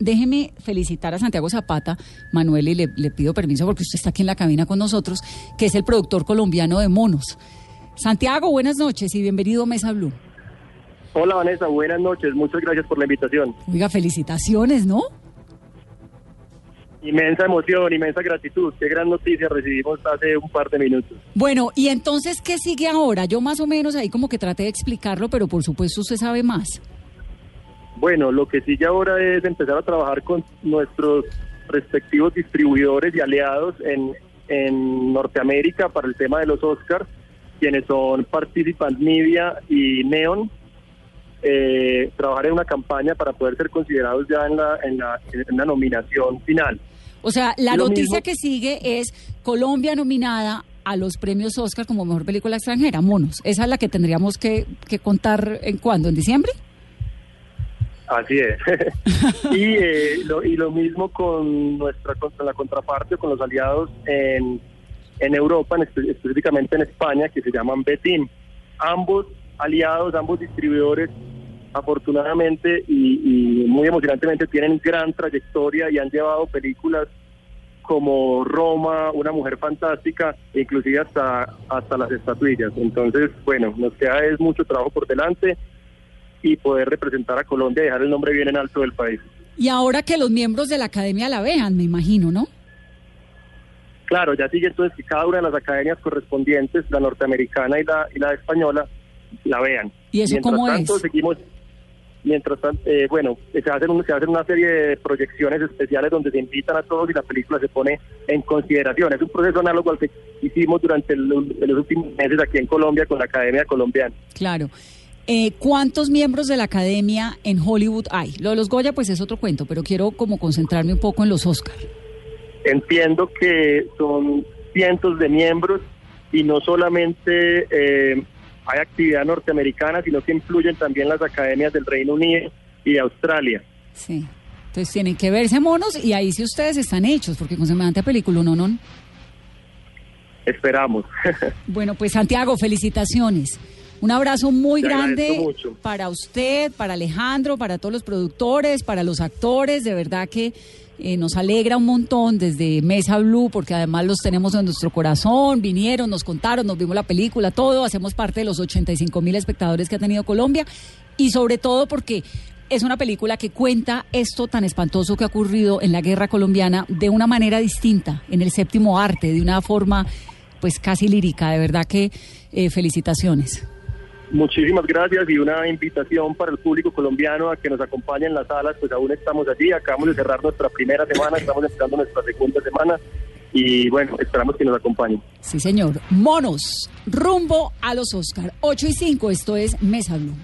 Déjeme felicitar a Santiago Zapata, Manuel, y le, le, pido permiso porque usted está aquí en la cabina con nosotros, que es el productor colombiano de Monos. Santiago, buenas noches y bienvenido a Mesa Blue. Hola Vanessa, buenas noches, muchas gracias por la invitación. Oiga, felicitaciones, ¿no? Inmensa emoción, inmensa gratitud. Qué gran noticia recibimos hace un par de minutos. Bueno, y entonces, ¿qué sigue ahora? Yo más o menos ahí como que traté de explicarlo, pero por supuesto usted sabe más. Bueno, lo que sigue ahora es empezar a trabajar con nuestros respectivos distribuidores y aliados en, en Norteamérica para el tema de los Oscars, quienes son Participant Media y Neon. Eh, trabajar en una campaña para poder ser considerados ya en la, en la, en la nominación final. O sea, la noticia que sigue es Colombia nominada a los premios Oscar como mejor película extranjera, monos. Esa es la que tendríamos que, que contar en cuándo, en diciembre. Así es. y, eh, lo, y lo mismo con nuestra con la contraparte, con los aliados en, en Europa, en, específicamente en España, que se llaman Betim. Ambos aliados, ambos distribuidores, afortunadamente y, y, muy emocionantemente tienen gran trayectoria y han llevado películas como Roma, Una Mujer Fantástica, e inclusive hasta, hasta las estatuillas. Entonces, bueno, nos queda es mucho trabajo por delante y poder representar a Colombia y dejar el nombre bien en alto del país. Y ahora que los miembros de la academia la vean, me imagino, ¿no? Claro, ya sigue entonces que cada una de las academias correspondientes, la norteamericana y la, y la española, la vean. ¿Y eso mientras cómo tanto, es? Seguimos, mientras tanto, eh, bueno, se hacen, un, se hacen una serie de proyecciones especiales donde se invitan a todos y la película se pone en consideración. Es un proceso análogo al que hicimos durante el, los últimos meses aquí en Colombia con la Academia Colombiana. Claro. Eh, ¿Cuántos miembros de la academia en Hollywood hay? Lo de los Goya, pues es otro cuento, pero quiero como concentrarme un poco en los Oscar. Entiendo que son cientos de miembros y no solamente eh, hay actividad norteamericana, sino que influyen también las academias del Reino Unido y de Australia. Sí. Entonces tienen que verse monos y ahí sí ustedes están hechos, porque con semejante película, no, no. Esperamos. bueno, pues Santiago, felicitaciones. Un abrazo muy Te grande mucho. para usted, para Alejandro, para todos los productores, para los actores. De verdad que eh, nos alegra un montón desde Mesa Blue, porque además los tenemos en nuestro corazón. Vinieron, nos contaron, nos vimos la película, todo. Hacemos parte de los 85 mil espectadores que ha tenido Colombia. Y sobre todo porque es una película que cuenta esto tan espantoso que ha ocurrido en la guerra colombiana de una manera distinta, en el séptimo arte, de una forma pues casi lírica. De verdad que eh, felicitaciones. Muchísimas gracias y una invitación para el público colombiano a que nos acompañe en las salas, pues aún estamos allí, acabamos de cerrar nuestra primera semana, estamos empezando nuestra segunda semana y bueno, esperamos que nos acompañen. Sí, señor. Monos, rumbo a los Oscar. 8 y 5, esto es Mesa Blue.